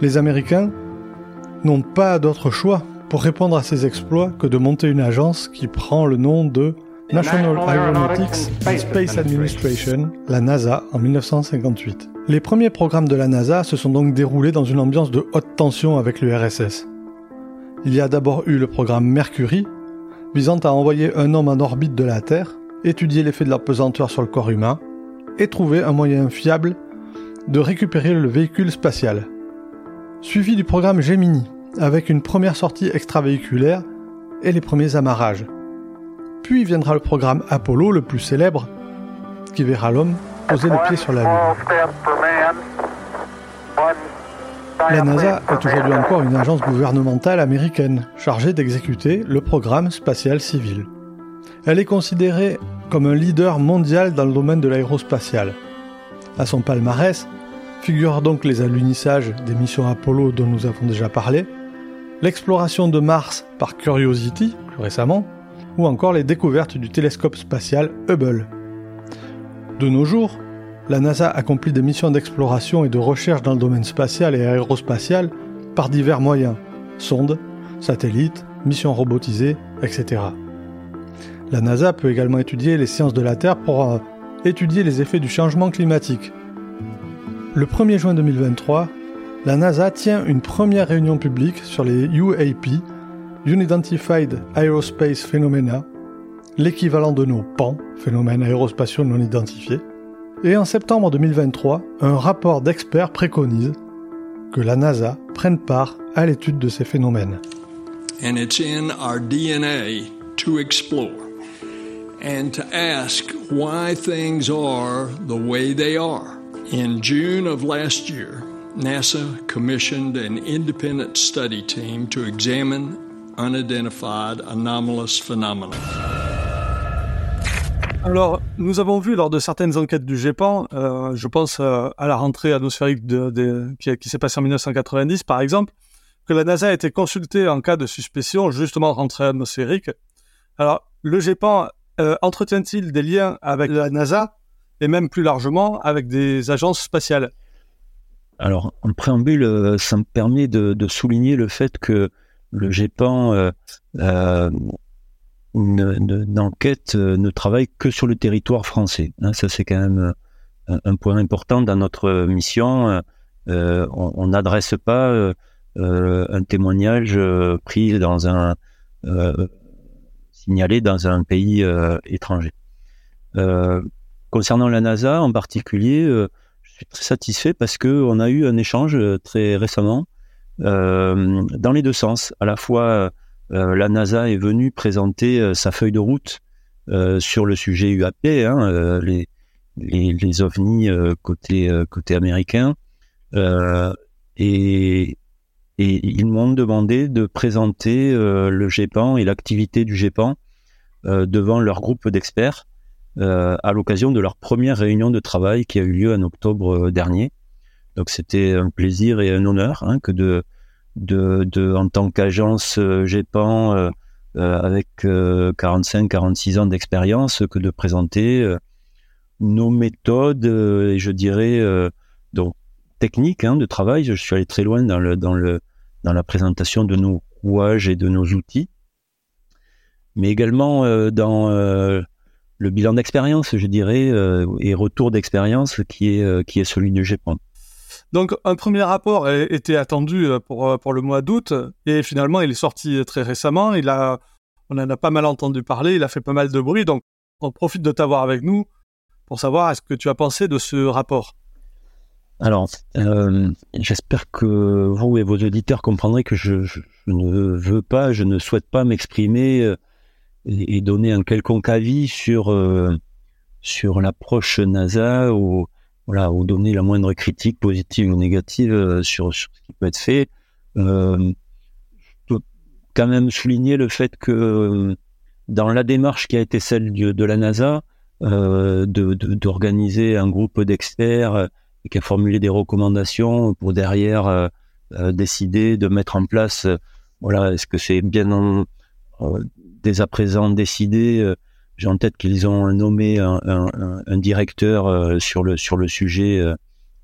Les Américains n'ont pas d'autre choix pour répondre à ces exploits que de monter une agence qui prend le nom de National Aeronautics and Space Administration, la NASA, en 1958. Les premiers programmes de la NASA se sont donc déroulés dans une ambiance de haute tension avec l'URSS. Il y a d'abord eu le programme Mercury, visant à envoyer un homme en orbite de la Terre, étudier l'effet de la pesanteur sur le corps humain, et trouver un moyen fiable de récupérer le véhicule spatial. Suivi du programme Gemini, avec une première sortie extravéhiculaire et les premiers amarrages. Puis viendra le programme Apollo, le plus célèbre, qui verra l'homme poser le pied sur la Lune. La NASA est aujourd'hui encore une agence gouvernementale américaine chargée d'exécuter le programme spatial civil. Elle est considérée comme un leader mondial dans le domaine de l'aérospatial. À son palmarès figurent donc les alunissages des missions Apollo dont nous avons déjà parlé, l'exploration de Mars par Curiosity, plus récemment, ou encore les découvertes du télescope spatial Hubble. De nos jours, la NASA accomplit des missions d'exploration et de recherche dans le domaine spatial et aérospatial par divers moyens, sondes, satellites, missions robotisées, etc. La NASA peut également étudier les sciences de la Terre pour euh, étudier les effets du changement climatique. Le 1er juin 2023, la NASA tient une première réunion publique sur les UAP, Unidentified Aerospace Phenomena, l'équivalent de nos PAN, phénomènes aérospatiaux non identifiés. Et en septembre 2023, un rapport d'experts préconise que la NASA prenne part à l'étude de ces phénomènes. And it's in our DNA to explore and to ask why things are the way they are. In June of last year, NASA commissioned an independent study team to examine unidentified anomalous phenomena. Alors, nous avons vu lors de certaines enquêtes du GEPAN, euh, je pense euh, à la rentrée atmosphérique de, de, qui, s'est passée en 1990 par exemple, que la NASA a été consultée en cas de suspicion, justement rentrée atmosphérique. Alors, le GEPAN euh, entretient-il des liens avec la NASA et même plus largement avec des agences spatiales? Alors, en préambule, ça me permet de, souligner le fait que le GEPAN euh, euh ne travaille que sur le territoire français. Hein. ça, c'est quand même un, point important dans notre mission. on n'adresse pas un témoignage pris dans un signalé dans un pays euh, étranger. Euh, concernant la NASA en particulier, euh, je suis très satisfait parce que on a eu un échange très récemment dans les deux sens. À la fois, la NASA est venue présenter sa feuille de route sur le sujet UAP, hein, les, les, ovnis côté côté américain, et et ils m'ont demandé de présenter le GEPAN et l'activité du GEPAN devant leur groupe d'experts à l'occasion de leur première réunion de travail qui a eu lieu en octobre dernier. Donc c'était un plaisir et un honneur hein, que de, de, de, en tant qu'agence euh, GEPAN euh, euh, avec 45-46 ans d'expérience, que de présenter nos méthodes et je dirais donc techniques hein, de travail. Je suis allé très loin dans le dans le dans la présentation de nos rouages et de nos outils, mais également dans le bilan d'expérience, je dirais, et retour d'expérience qui est qui est celui de GEPAN. Donc un premier rapport était attendu euh, pour, euh, pour le mois d'août et finalement il est sorti très récemment. Il a, on en a pas mal entendu parler, il a fait pas mal de bruit. Donc on profite de t'avoir avec nous pour savoir ce que tu as pensé de ce rapport? Alors, euh, j'espère que vous et vos auditeurs comprendrez que je, ne veux pas, je ne souhaite pas m'exprimer et, donner un quelconque avis sur, sur l'approche NASA ou voilà, ou donner la moindre critique positive ou négative euh, sur, ce qui peut être fait. Euh, je peux quand même souligner le fait que euh, dans la démarche qui a été celle de, la NASA, euh, d'organiser un groupe d'experts qui a formulé des recommandations pour derrière décider de mettre en place, voilà, est-ce que c'est bien dès à présent décidé j'ai en tête qu'ils ont nommé un, un, un directeur euh, sur le sur le sujet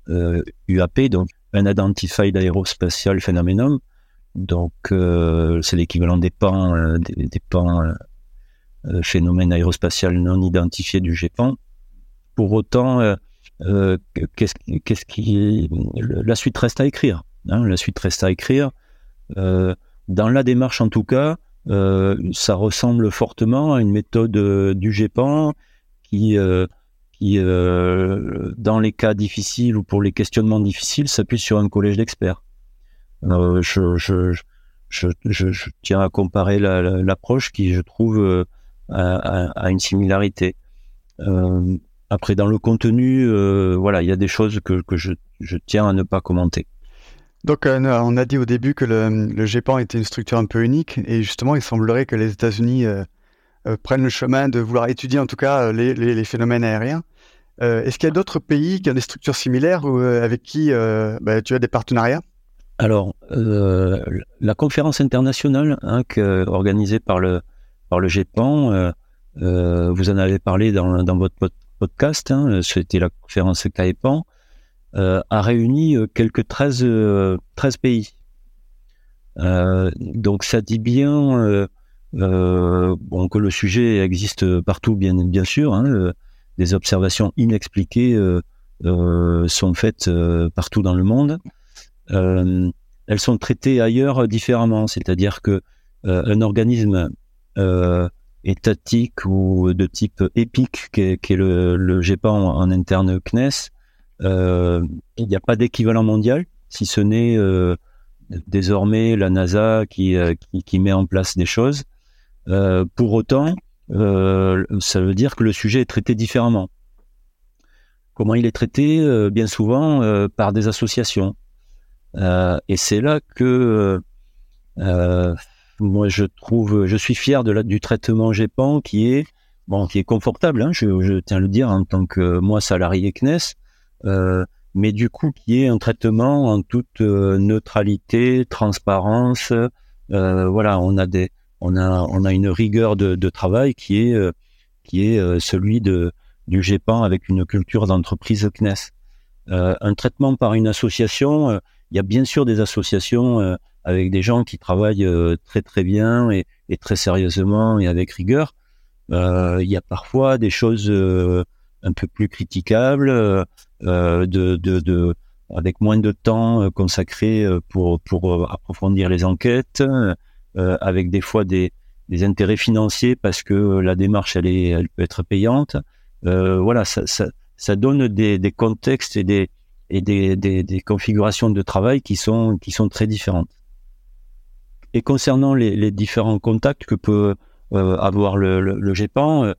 euh, UAP, euh, donc un Identified Aerospatial Phenomenon. Donc euh, c'est l'équivalent des pans des, des pans phénomènes aérospatial non identifiés du GEPAN. Pour autant, qu'est-ce qu'est-ce qui la suite reste à écrire. Hein, la suite reste à écrire. dans la démarche en tout cas, euh, ça ressemble fortement à une méthode euh, du GEPAN qui, euh, qui dans les cas difficiles ou pour les questionnements difficiles, s'appuie sur un collège d'experts. Je, je, je, je, tiens à comparer l'approche qui, je trouve, a, une similarité. après, dans le contenu, voilà, il y a des choses que, je tiens à ne pas commenter. Donc, euh, on a dit au début que le, le, GEPAN était une structure un peu unique, et justement, il semblerait que les États-Unis euh, euh, prennent le chemin de vouloir étudier en tout cas les, phénomènes aériens. Est-ce qu'il y a d'autres pays qui ont des structures similaires ou avec qui bah, tu as des partenariats? Alors, la conférence internationale hein, organisée par le, par GEPAN, vous en avez parlé dans, dans votre podcast, hein, c'était la conférence CAEPAN. Euh, a réuni euh, quelques 13, 13 euh, pays. donc ça dit bien bon, que le sujet existe partout, bien, bien sûr. Hein, des observations inexpliquées sont faites partout dans le monde. elles sont traitées ailleurs différemment, c'est-à-dire que un organisme étatique ou de type épique, qui est, le, le GEPAN en interne CNES, il n'y a pas d'équivalent mondial, si ce n'est euh, désormais la NASA qui, euh, qui, met en place des choses. pour autant, ça veut dire que le sujet est traité différemment. Comment il est traité? Bien souvent par des associations. et c'est là que moi je trouve, je suis fier du traitement GEPAN qui est bon, qui est confortable. Hein, je, je, tiens à le dire en tant que moi salarié CNES, euh, mais du coup qui est un traitement en toute euh, neutralité, transparence. Euh, voilà, on a des, on a, on a une rigueur de, de travail qui est, qui est celui de du GEPAN avec une culture d'entreprise CNES. un traitement par une association, il y a bien sûr des associations avec des gens qui travaillent très très bien et, et, très sérieusement et avec rigueur. il y a parfois des choses un peu plus critiquables, euh, de, de, de, avec moins de temps euh, consacré euh, pour, pour approfondir les enquêtes, avec des fois des, des intérêts financiers parce que la démarche elle, est, elle peut être payante. voilà, ça, ça, ça donne des, des, contextes et des et des, des, des, configurations de travail qui sont qui sont très différentes. Et concernant les, les différents contacts que peut avoir le, le, le GEPAN,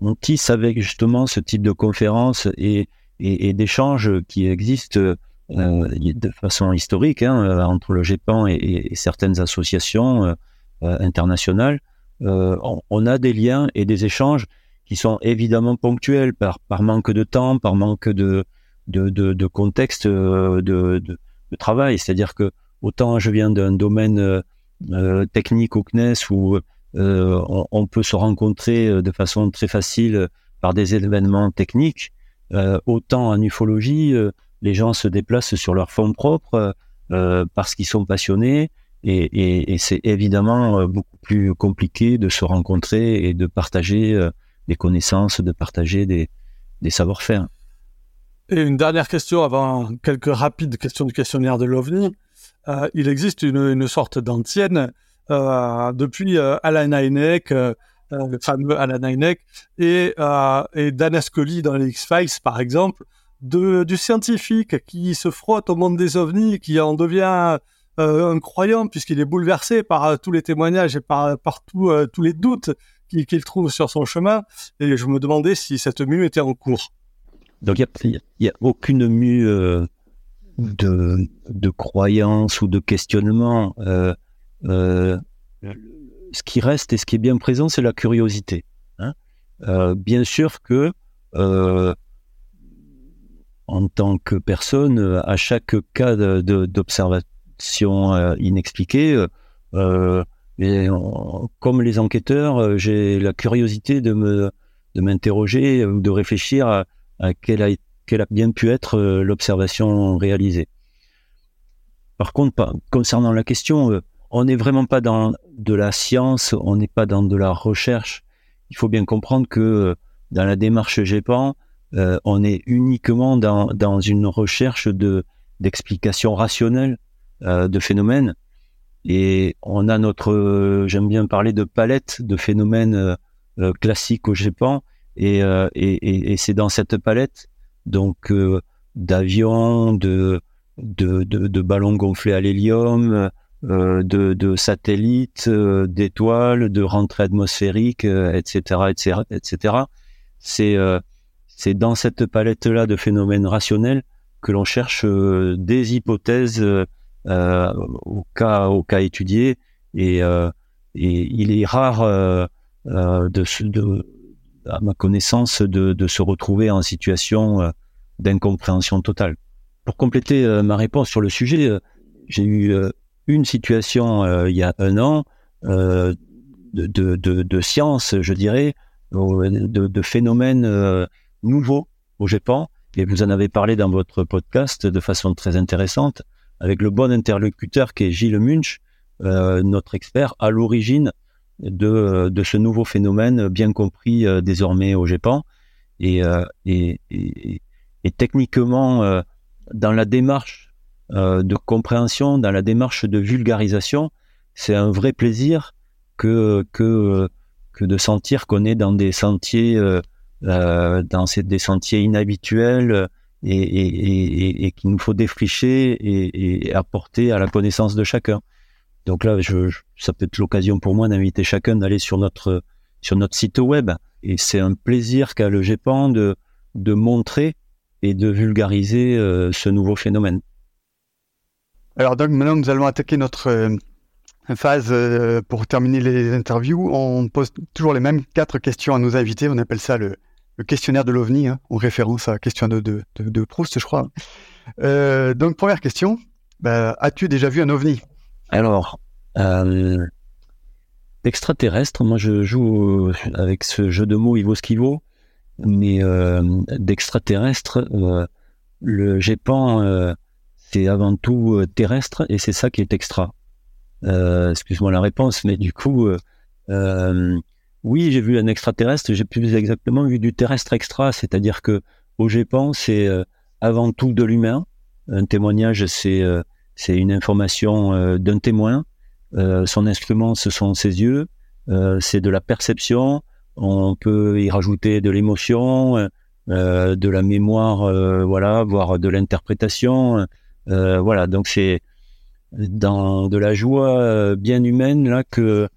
on tisse avec justement ce type de conférences et, et, d'échanges qui existent euh, de façon historique hein, entre le GEPAN et, certaines associations euh, internationales. On, a des liens et des échanges qui sont évidemment ponctuels par, par manque de temps, par manque de, de, de, contexte de, de, travail. C'est-à-dire que autant je viens d'un domaine technique au CNES où euh, on, peut se rencontrer euh, de façon très facile par des événements techniques. Euh, autant en ufologie, les gens se déplacent sur leur fonds propre parce qu'ils sont passionnés et, c'est évidemment beaucoup plus compliqué de se rencontrer et de partager des connaissances, de partager des, savoir-faire. Et une dernière question avant quelques rapides questions du questionnaire de l'OVNI. il existe une, sorte d'antienne euh, depuis euh, Alan euh, le fameux Alan Hynek, et, et Dan Scully dans les X-Files, par exemple, de, du scientifique qui se frotte au monde des ovnis, qui en devient un croyant puisqu'il est bouleversé par tous les témoignages et par, par tous les doutes qu'il trouve sur son chemin. Et je me demandais si cette mue était en cours. Donc il n'y a, aucune mue de, de croyance ou de questionnement. Euh, ce qui reste et ce qui est bien présent, c'est la curiosité. Hein. Euh, bien sûr que euh, en tant que personne, à chaque cas d'observation inexpliquée, et comme les enquêteurs, j'ai la curiosité de me de m'interroger ou de réfléchir à, à quelle, a, quelle, a, bien pu être l'observation réalisée. Par contre, concernant la question, on n'est vraiment pas dans de la science, on n'est pas dans de la recherche. Il faut bien comprendre que euh, dans la démarche GEPAN, euh, on est uniquement dans, dans une recherche de d'explication rationnelle euh, de phénomènes. Et on a notre, j'aime bien parler de palette de phénomènes classiques au GEPAN. Et, et, et, c'est dans cette palette, donc d'avions, de, de, de, de, ballons gonflés à l'hélium, euh, de, satellites, euh, d'étoiles, de rentrées atmosphériques, etc., etc., etc. C'est euh, c'est dans cette palette-là de phénomènes rationnels que l'on cherche des hypothèses au cas au cas étudié et, et il est rare de, de, à ma connaissance de, de se retrouver en situation d'incompréhension totale. Pour compléter ma réponse sur le sujet, j'ai eu une situation euh, il y a un an euh, de, de, science, je dirais, de, phénomènes euh, nouveaux au Japon. Et vous en avez parlé dans votre podcast de façon très intéressante, avec le bon interlocuteur qui est Gilles Munch, notre expert à l'origine de, de ce nouveau phénomène bien compris désormais au Japon. Et, et, et, techniquement, dans la démarche de compréhension, dans la démarche de vulgarisation, c'est un vrai plaisir que, que, que de sentir qu'on est dans des sentiers, euh, euh dans des sentiers inhabituels et, et, et, et qu'il nous faut défricher et, apporter à la connaissance de chacun. Donc là, je, ça peut être l'occasion pour moi d'inviter chacun d'aller sur notre sur notre site web. Et c'est un plaisir qu'a le GEPAN de, de montrer et de vulgariser euh, ce nouveau phénomène. Alors donc maintenant nous allons attaquer notre euh, phase euh, pour terminer les interviews. On pose toujours les mêmes quatre questions à nos invités. On appelle ça le, questionnaire de l'OVNI, hein, en référence à question de, de, Proust, je crois. Euh, donc première question, bah, as-tu déjà vu un OVNI? Alors, euh, d'extraterrestre, moi je joue avec ce jeu de mots Ivo Skivo, mais d'extraterrestre, le GEPAN c'est avant tout euh, terrestre et c'est ça qui est extra. Euh, excuse-moi la réponse, mais du coup, euh, oui, j'ai vu un extraterrestre, j'ai plus exactement vu du terrestre extra, c'est-à-dire que au Japon, c'est avant tout de l'humain. Un témoignage, c'est c'est une information d'un témoin. son instrument, ce sont ses yeux. c'est de la perception. On peut y rajouter de l'émotion, de la mémoire, voilà, voire de l'interprétation. Euh, voilà, donc c'est dans de la joie euh, bien humaine là que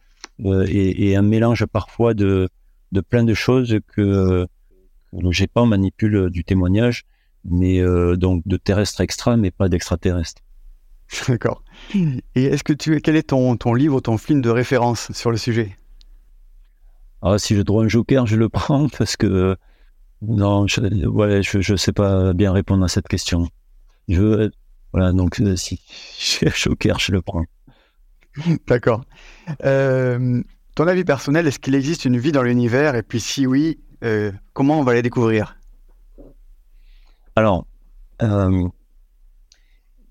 euh, et, un mélange parfois de de plein de choses que, le GEPAN manipule du témoignage, mais donc de terrestre extra, mais pas d'extraterrestre. D'accord. Et est-ce que tu, quel est ton, ton livre, ton film de référence sur le sujet? Ah, si je trouve un joker, je le prends parce que non, je, ouais, je, sais pas bien répondre à cette question. Je, voilà, donc euh, si j'ai un joker, je le prends. D'accord. Euh, ton avis personnel, est-ce qu'il existe une vie dans l'univers? Et puis si oui, euh, comment on va la découvrir? Alors,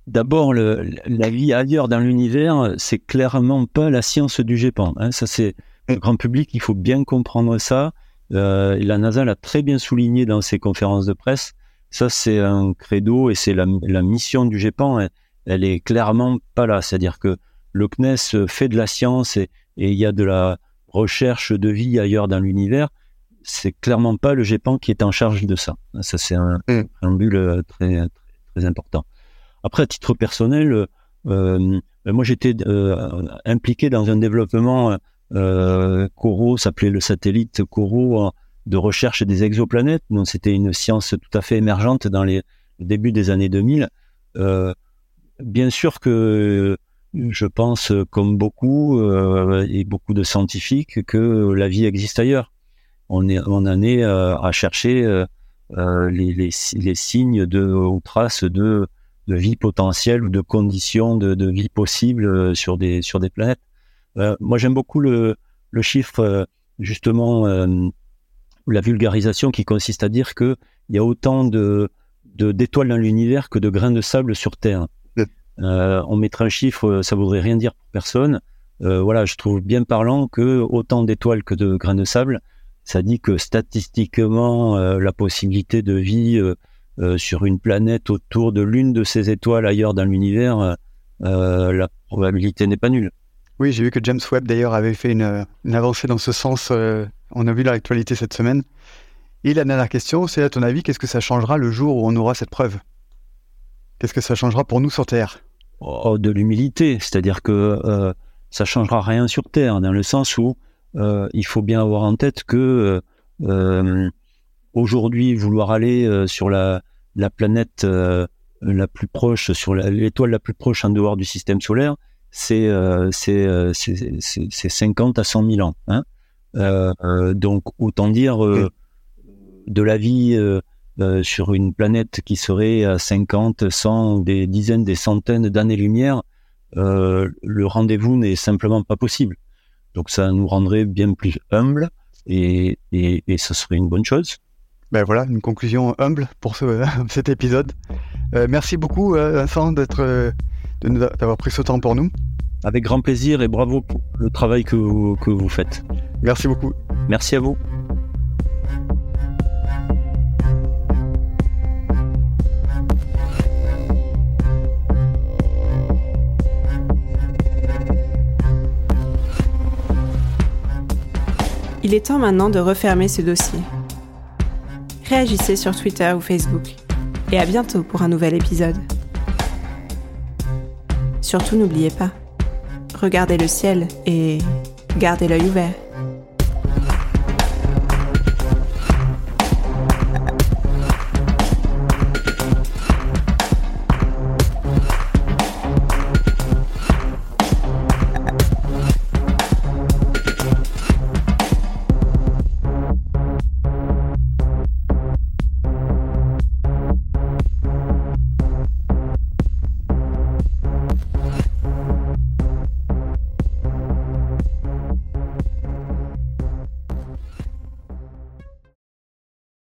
d'abord, la vie ailleurs dans l'univers, c'est clairement pas la science du GEPAN. Hein. ça, c'est le grand public, il faut bien comprendre ça. La NASA l'a très bien souligné dans ses conférences de presse. Ça, c'est un credo et c'est la, mission du GEPAN. Elle, est clairement pas là. C'est-à-dire que le CNES fait de la science et, il y a de la recherche de vie ailleurs dans l'univers. C'est clairement pas le GEPAN qui est en charge de ça. Ça, c'est un, mm. un but euh, très, très, important. Après, à titre personnel, euh, moi, j'étais impliqué dans un développement euh, Coro s'appelait le satellite Coro euh, de recherche des exoplanètes. Donc c'était une science tout à fait émergente dans les débuts des années 2000. Euh, bien sûr que je pense, comme beaucoup euh, et beaucoup de scientifiques, que la vie existe ailleurs. On, est, on en est euh, à chercher euh, les, les, les, signes de, ou traces de, de vie potentielle ou de conditions de, de vie possible sur des, sur des planètes. Euh, moi, j'aime beaucoup le, le chiffre, euh, justement, euh, la vulgarisation qui consiste à dire qu'il y a autant de d'étoiles dans l'univers que de grains de sable sur Terre. on mettra un chiffre, ça voudrait rien dire pour personne. voilà, je trouve bien parlant que autant d'étoiles que de grains de sable, ça dit que statistiquement, la possibilité de vie sur une planète autour de l'une de ces étoiles ailleurs dans l'univers, la probabilité n'est pas nulle. Oui, j'ai vu que James Webb d'ailleurs avait fait une, avancée dans ce sens. Euh, on a vu l'actualité cette semaine. Et la dernière question, c'est à ton avis, qu'est-ce que ça changera le jour où on aura cette preuve? Qu'est-ce que ça changera pour nous sur Terre? Oh, De l'humilité, c'est-à-dire que euh, ça changera rien sur Terre, dans le sens où euh, il faut bien avoir en tête que euh, aujourd'hui, vouloir aller sur la, la planète la plus proche, sur l'étoile la plus proche en dehors du système solaire, c'est euh, c'est 50 euh, à 100 000 ans. Hein euh, donc autant dire de la vie sur une planète qui serait à 50, 100, des dizaines, des centaines d'années-lumière, le rendez-vous n'est simplement pas possible. Donc ça nous rendrait bien plus humbles et, et, et ça serait une bonne chose. Ben voilà, une conclusion humble pour ce, cet épisode. merci beaucoup Vincent d'être d'avoir pris ce temps pour nous. Avec grand plaisir et bravo pour le travail que vous, que vous faites. Merci beaucoup. Merci à vous. Il est temps maintenant de refermer ce dossier. Réagissez sur Twitter ou Facebook. Et à bientôt pour un nouvel épisode. Surtout n'oubliez pas, regardez le ciel et gardez l'œil ouvert.